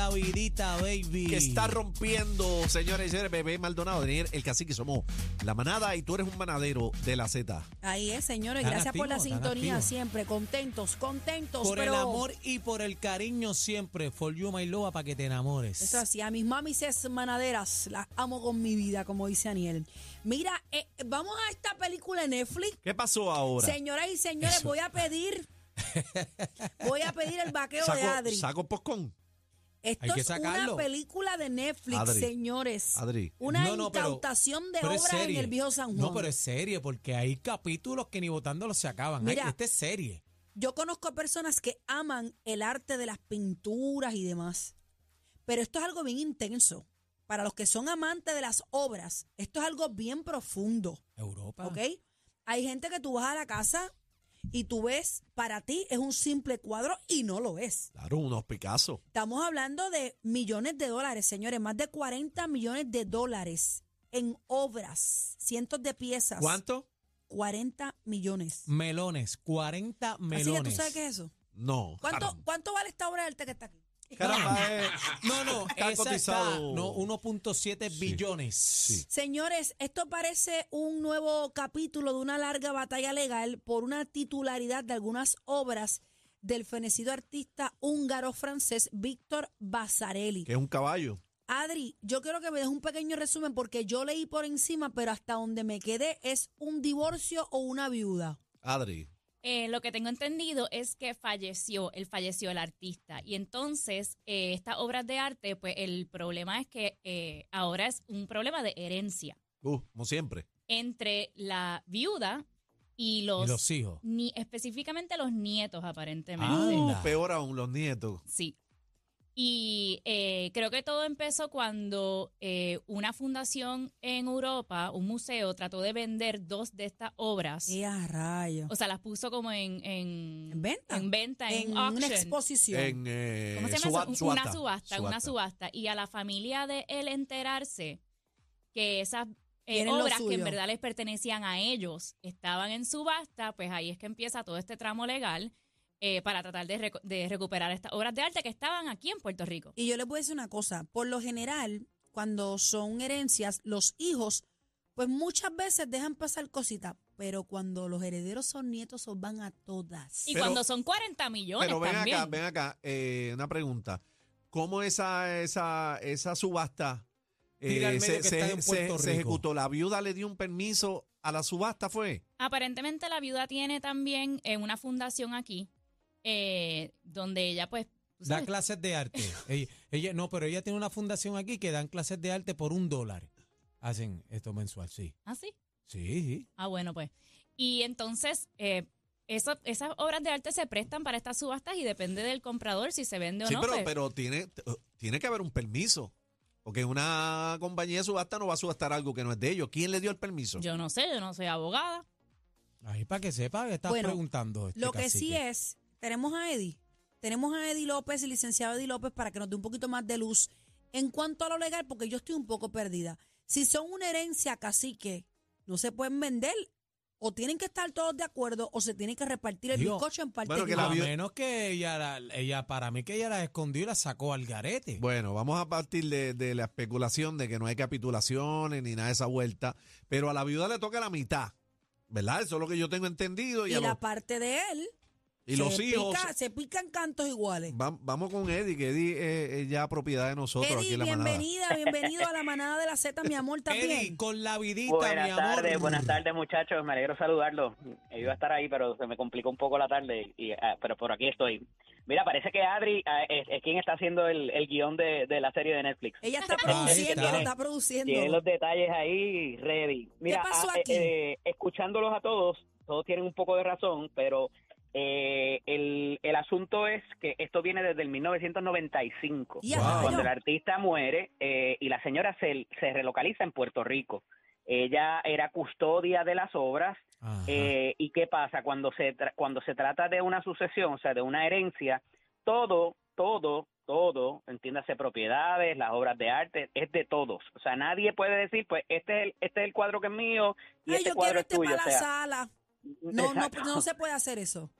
La vidita, baby. que está rompiendo, señores y señores, bebé Maldonado, Daniel, el cacique, somos la manada y tú eres un manadero de la Z. Ahí es, señores. Gracias por la sintonía siempre. Contentos, contentos. Por pero el amor y por el cariño siempre. For you, my love, para que te enamores. Eso así, a mis mamis es manaderas. Las amo con mi vida, como dice Aniel. Mira, eh, vamos a esta película de Netflix. ¿Qué pasó ahora? Señoras y señores, voy a pedir. Voy a pedir el vaqueo de ¿Saco, Adri. saco poscón? Esto Hay que es una película de Netflix, Adri, señores. Adri. Una No, no, pero- incautación de pero es obras en serie. el viejo San Juan. No, pero es serie, porque hay capítulos que ni votándolos se acaban. Ay, Mira. Esta es serie. Yo conozco a personas que aman el arte de las pinturas y demás, pero esto es algo bien intenso. Para los que son amantes de las obras, esto es algo bien profundo, Europa. ¿ok? Hay gente que tú vas a la casa y tú ves, para ti es un simple cuadro y no lo es. Claro, unos Picasso. Estamos hablando de millones de dólares, señores, más de 40 millones de dólares en obras, cientos de piezas. ¿Cuánto? 40 millones. Melones, 40 melones. Así que tú sabes qué es eso. No. ¿Cuánto. ¿Cuánto vale esta obra de arte que está aquí? Caramba, eh, No, no, Está esa cotizado. está, no, 1.7 billones. Sí. Señores, esto parece un nuevo capítulo de una larga batalla legal por una titularidad de algunas obras del fenecido artista húngaro-francés Víctor Basarelli. que es un caballo. Adri, yo quiero que me des un pequeño resumen porque yo leí por encima, pero hasta donde me quedé es un divorcio o una viuda. Adri. Eh, lo que tengo entendido es que falleció, él falleció el artista. Y entonces, eh, estas obras de arte, pues el problema es que eh, ahora es un problema de herencia Uh, como siempre. entre la viuda y los, Y los hijos. ni específicamente los nietos, aparentemente. Uh, peor aún, los nietos. Sí. Y eh, creo que todo empezó cuando eh, una fundación en Europa, un museo, trató de vender dos de estas obras. ¡Qué a rayo! O sea, las puso como en, en, ¿En venta? En venta, en, En auction. una exposición. En, eh, ¿Cómo se llama suba- eso? Un- Una subasta, una subasta. Y a la familia de él enterarse que esas eh, obras que en verdad les pertenecían a ellos estaban en subasta, pues ahí es que empieza todo este tramo legal eh, para tratar de, recu- de recuperar estas obras de arte que estaban aquí en Puerto Rico. Y yo les voy a decir una cosa, por lo general, cuando son herencias, los hijos, pues muchas veces dejan pasar cositas, pero cuando los herederos son nietos, os van a todas. Y Pero- cuando son 40 millones Pero ven también. acá, ven acá, eh, una pregunta. ¿Cómo esa, esa, esa subasta eh, se, se- ejecutó? ¿La viuda le dio un permiso a la subasta, fue? Aparentemente la viuda tiene también eh, una fundación aquí, eh, donde ella pues... Da clases de arte. ella, ella- no, pero ella tiene una fundación aquí que dan clases de arte por un dólar. Hacen esto mensual, sí. ¿Ah, sí? Sí, sí. Ah, bueno, pues. Y entonces, eh, eso- esas obras de arte se prestan para estas subastas y depende del comprador si se vende o Sí, no. pero, pues. pero tiene, tiene que haber un permiso. Porque una compañía de subasta no va a subastar algo que no es de ellos. ¿Quién le dio el permiso? Yo no sé, yo no soy abogada. Ahí para que sepa estás Bueno, preguntando. este Lo que sí es, tenemos a Eddie, tenemos a Eddie López, el licenciado Eddie López, para que nos dé un poquito más de luz en cuanto a lo legal, porque yo estoy un poco perdida. Si son una herencia cacique, no se pueden vender, o tienen que estar todos de acuerdo, o se tiene que repartir el Digo, bizcocho en parte bueno, que igual. la A menos que ella, la- ella, para mí que ella la escondió y la sacó al garete. Bueno, vamos a partir de, de la especulación de que no hay capitulaciones ni nada de esa vuelta. Pero a la viuda le toca la mitad. ¿Verdad? Eso es lo que yo tengo entendido. Y, y a la parte de él, y se los hijos. pica- se pican cantos iguales. Va- vamos con Eddie, que Eddie eh, es ya propiedad de nosotros aquí Eddie, en la manada. bienvenida, bienvenido a la manada de la Z, mi amor, también. Eddie, con la vidita, Buenas mi amor. tardes, buenas tardes muchachos, me alegro saludarlos. Iba a estar ahí, pero se me complicó un poco la tarde, y, ah, pero por aquí estoy. Mira, parece que Adri ah, es, es quien está haciendo el, el guion de, de la serie de Netflix. Ella está Ahí produciendo, está. lo está produciendo. Tiene los detalles ahí ready. Mira, pasó ah, eh, aquí? eh, escuchándolos a todos, todos tienen un poco de razón, pero Eh, el, el asunto es que esto viene desde el 1995, Y a Wow. cuando el artista muere eh, y la señora se, se relocaliza en Puerto Rico. Ella era custodia de las obras eh, y qué pasa cuando se tra- cuando se trata de una sucesión, o sea, de una herencia, todo, todo, todo, entiéndase propiedades, las obras de arte, es de todos. O sea, nadie puede decir, pues este es el, este es el cuadro que es mío y Ay, este yo cuadro quiero es este tuyo. para O la sea, sala. No, no, no se puede hacer eso.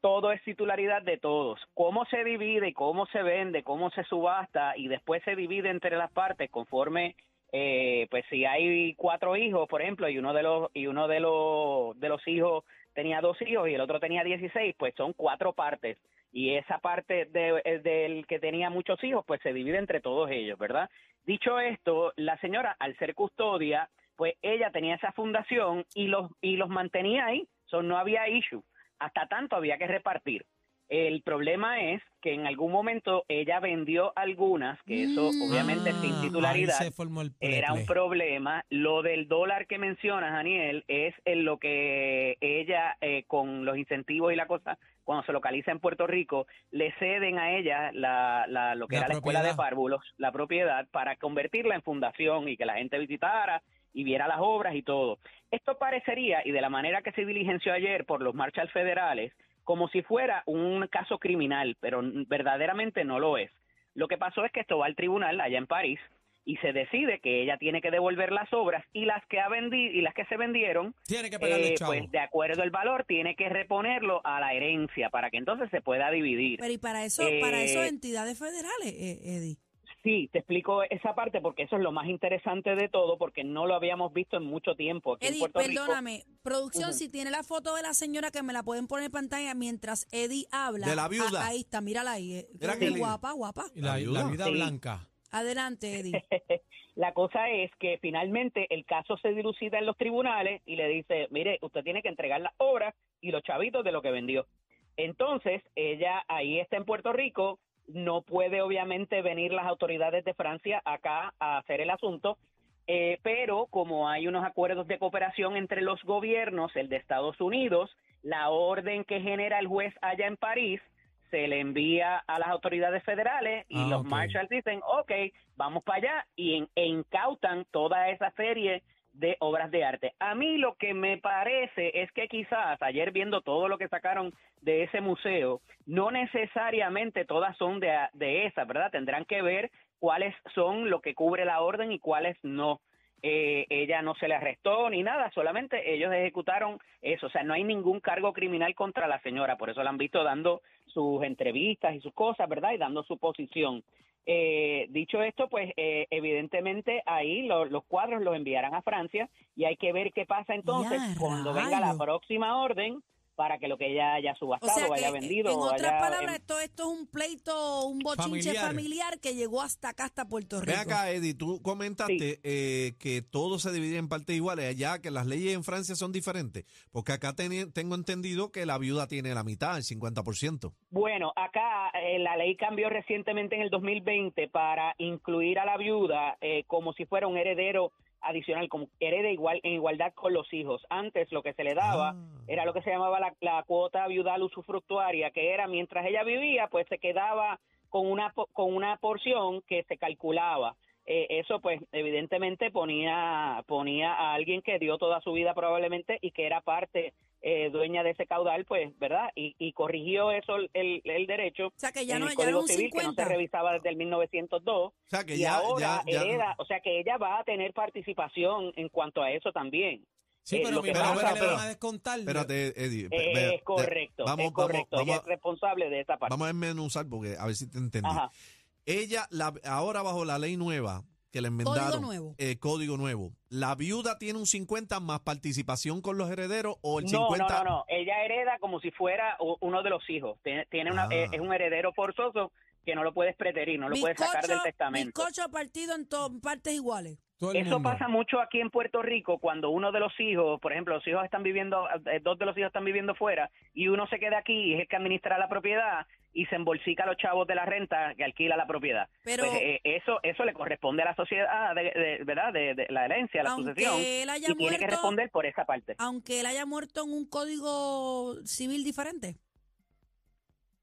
Todo es titularidad de todos. Cómo se divide, cómo se vende, cómo se subasta y después se divide entre las partes conforme, eh, pues si hay cuatro hijos, por ejemplo, y uno de los y uno de los de los hijos tenía dos hijos y el otro tenía 16, pues son cuatro partes y esa parte de- eh, del que tenía muchos hijos, pues se divide entre todos ellos, ¿verdad? Dicho esto, la señora, al ser custodia, pues ella tenía esa fundación y los y los mantenía ahí, so, no había issue hasta tanto había que repartir. El problema es que en algún momento ella vendió algunas, que eso Mm. obviamente sin Ah, titularidad ahí se formó el era un problema. Lo del dólar que mencionas, Daniel, es en lo que ella, eh, con los incentivos y la cosa, cuando se localiza en Puerto Rico, le ceden a ella la, la- lo que La era la escuela de párvulos, la propiedad, para convertirla en fundación y que la gente visitara y viera las obras y todo. Esto parecería, y de la manera que se diligenció ayer por los marchas federales, como si fuera un caso criminal, pero verdaderamente no lo es. Lo que pasó es que esto va al tribunal allá en París y se decide que ella tiene que devolver las obras y las que ha vendido y las que se vendieron, Tiene que pagarle eh, chavo. pues de acuerdo al valor tiene que reponerlo a la herencia para que entonces se pueda dividir. Pero y para eso, para eso Eh, entidades federales, eh, Eddie. Sí, te explico esa parte porque eso es lo más interesante de todo porque no lo habíamos visto en mucho tiempo aquí en Eddie, Puerto Rico. perdóname, producción, si tiene la foto de la señora que me la pueden poner en pantalla mientras Eddie habla. De la viuda. Ah, ahí está, mírala ahí. eh, Mira guapa, guapa. Y la, Sí. blanca. Adelante, Eddie. La cosa es que finalmente el caso se dilucida en los tribunales y le dice, mire, usted tiene que entregar las obras y los chavitos de lo que vendió. Entonces, ella ahí está en Puerto Rico, no puede obviamente venir las autoridades de Francia acá a hacer el asunto, eh, pero como hay unos acuerdos de cooperación entre los gobiernos, el de Estados Unidos, la orden que genera el juez allá en París, se le envía a las autoridades federales y Ah, los ok. marshals dicen, ok, vamos para allá y en- e incautan toda esa serie de obras de arte. A mí lo que me parece es que quizás ayer viendo todo lo que sacaron de ese museo, no necesariamente todas son de, de esas, ¿verdad? Tendrán que ver cuáles son lo que cubre la orden y cuáles no. Eh, ella no se le arrestó ni nada, solamente ellos ejecutaron eso, o sea, no hay ningún cargo criminal contra la señora, por eso la han visto dando sus entrevistas y sus cosas, ¿verdad? Y dando su posición. Eh, dicho esto, pues eh, evidentemente ahí lo- los cuadros los enviarán a Francia y hay que ver qué pasa entonces ¡Ya, cuando venga la próxima orden para que lo que ella haya O subastado sea o que, haya vendido en o otras haya palabras, em- esto, esto es un pleito, un bochinche familiar. Familiar. que llegó hasta acá, hasta Puerto Rico. Ve acá, Eddie, tú comentaste eh, que todo se divide en partes iguales, allá que las leyes en Francia son diferentes, porque acá teni- tengo entendido que la viuda tiene la mitad, el 50%. Bueno, acá eh, la ley cambió recientemente en el 2020 para incluir a la viuda eh, como si fuera un heredero adicional, como herede igual en igualdad con los hijos. Antes lo que se le daba Ah. era lo que se llamaba la, la cuota viudal usufructuaria, que era mientras ella vivía, pues se quedaba con una con una porción que se calculaba. Eh, eso pues evidentemente ponía ponía a alguien que dio toda su vida probablemente y que era parte eh, dueña de ese caudal, pues, ¿verdad? Y, y corrigió eso el, el, el derecho O sea que ya en no, el ya Código Civil que no 50. se revisaba desde el 1902 O sea que y ya, ahora ya, ya- hereda, o sea que ella va a tener participación en cuanto a eso también. Sí, Eh, pero lo que pasa, le pero- van a descontar. Espérate, Eddie. Eh, es correcto, vamos, es correcto, Vamos, ella vamos, es responsable de esa parte. vamos a desmenuzar porque a ver si te entendí. Ajá. Ella, la, ahora bajo la ley nueva que le enmendaron, nuevo. eh, código nuevo, la viuda tiene un 50 más participación con los herederos o el No, 50. no, no, no, ella hereda como si fuera uno de los hijos. Tiene, tiene una, Ah. eh, es un heredero forzoso que no lo puedes preterir, no lo puedes sacar del testamento. bizcocho partido en partes iguales. Todo el Eso mundo. pasa mucho aquí en Puerto Rico cuando uno de los hijos, por ejemplo, los hijos están viviendo, eh, dos de los hijos están viviendo fuera y uno se queda aquí y es el que administra la propiedad y se embolsica a los chavos de la renta que alquila la propiedad. Pero- Pues, eh, eso eso le corresponde a la sociedad, de, de- ¿verdad? De, de la herencia, la sucesión. él haya Y tiene que responder por esa parte. Aunque él haya muerto en un código civil diferente.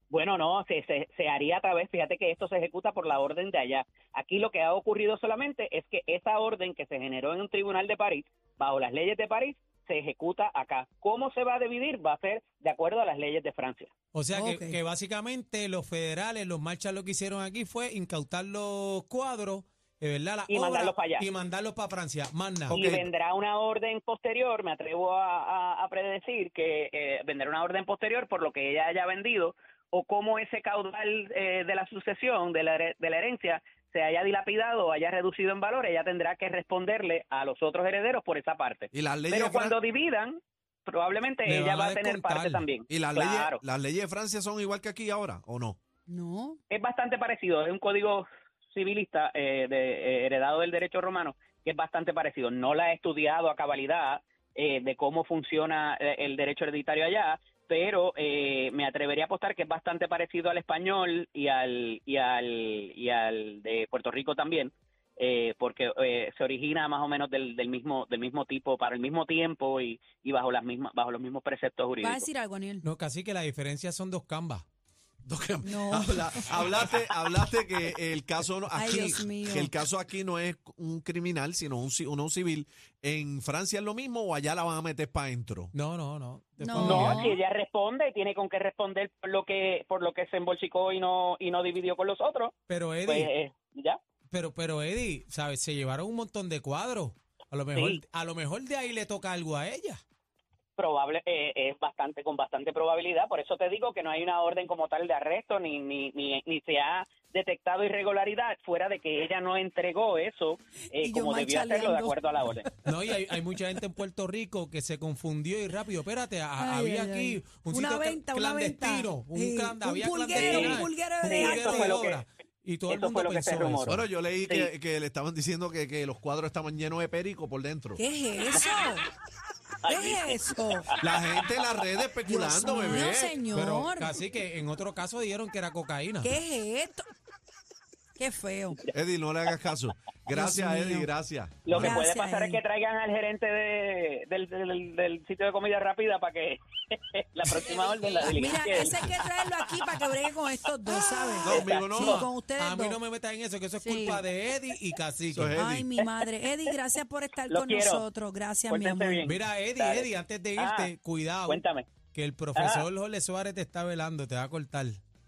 Bueno, no, se, se, se haría a través, fíjate que esto se ejecuta por la orden de allá. Aquí lo que ha ocurrido solamente es que esa orden que se generó en un tribunal de París, bajo las leyes de París, se ejecuta acá. ¿Cómo se va a dividir? Va a ser de acuerdo a las leyes de Francia. O sea que, básicamente los federales, los marchas lo que hicieron aquí fue incautar los cuadros, eh, ¿verdad? La Y obra, mandarlos para allá. Y mandarlos para Francia. Más nada. Ok. Y vendrá una orden posterior, me atrevo a, a- a predecir que eh, vendrá una orden posterior por lo que ella haya vendido o cómo ese caudal eh, de la sucesión, de la, de la herencia, se haya dilapidado o haya reducido en valor, ella tendrá que responderle a los otros herederos por esa parte. Y las leyes Pero cuando dividan, probablemente Le ella va a tener descontar. parte también. y las claro. leyes las leyes de Francia son igual que aquí ahora o no? No. es bastante parecido, es un código civilista eh, de, eh, heredado del derecho romano que es bastante parecido. No la he estudiado a cabalidad eh, de cómo funciona eh, el derecho hereditario allá, pero eh, me atrevería a apostar que es bastante parecido al español y al y al y al de Puerto Rico también. eh, porque eh, se origina más o menos del, del mismo del mismo tipo para el mismo tiempo y, y bajo las mismas bajo los mismos preceptos ¿Vas a jurídicos. decir algo, Aniel? No, casi que la diferencia son dos cambas. No. Habla- hablaste, hablaste que el caso Ay, aquí, que el caso aquí no es un criminal, sino un, uno civil. ¿En Francia es lo mismo o allá la van a meter para adentro? No, no, no. No. si ella responde, tiene con qué responder por lo que por lo que se embolsicó y no y no dividió con los otros. Pero Eddie, Pues eh, ya. pero, pero Eddie, ¿sabes? Se llevaron un montón de cuadros. A lo mejor, Sí. a lo mejor de ahí le toca algo a ella. Probable eh, es bastante con bastante probabilidad, por eso te digo que no hay una orden como tal de arresto ni ni ni, ni se ha detectado irregularidad fuera de que ella no entregó eso eh, como debió hacerlo de acuerdo a la orden. No, y hay, hay mucha gente en Puerto Rico que se confundió y rápido, espérate, a- Ay, había ay, aquí ay. un Una sitio venta, una venta. clandestino, un, clan- un había pulguero, un pulguero de Sí, pulguero eso de fue lo que- obra. Y todo el mundo lo pensó rumoró. eso. Bueno, yo leí Sí. que, que le estaban diciendo que, que los cuadros estaban llenos de perico por dentro. ¿Qué es eso? ¿Qué es eso? La gente en las redes especulando, Dios mío, bebé. señor. Pero casi que en otro caso dijeron que era cocaína. ¿Qué es esto? Qué feo. Eddie, no le hagas caso. Gracias. Eddie, gracias. Lo que Gracias, puede pasar es que traigan al gerente de, del, del, del sitio de comida rápida para que la próxima orden la Mira, diligencia. ese hay que traerlo aquí para que bregue con estos dos, ¿sabes? No, amigo, no. Sí, con ustedes A mí dos. no me metas en eso, que eso es Sí. culpa de Eddie y Cacique. Eso es Eddie. Ay, mi madre. Eddie, gracias por estar Lo con quiero. nosotros. Gracias, mi amor. bien. Mira, Eddie, Dale. Eddie, antes de irte, Ah, cuidado, Cuéntame. que el profesor Jorge Suárez te está velando, te va a cortar.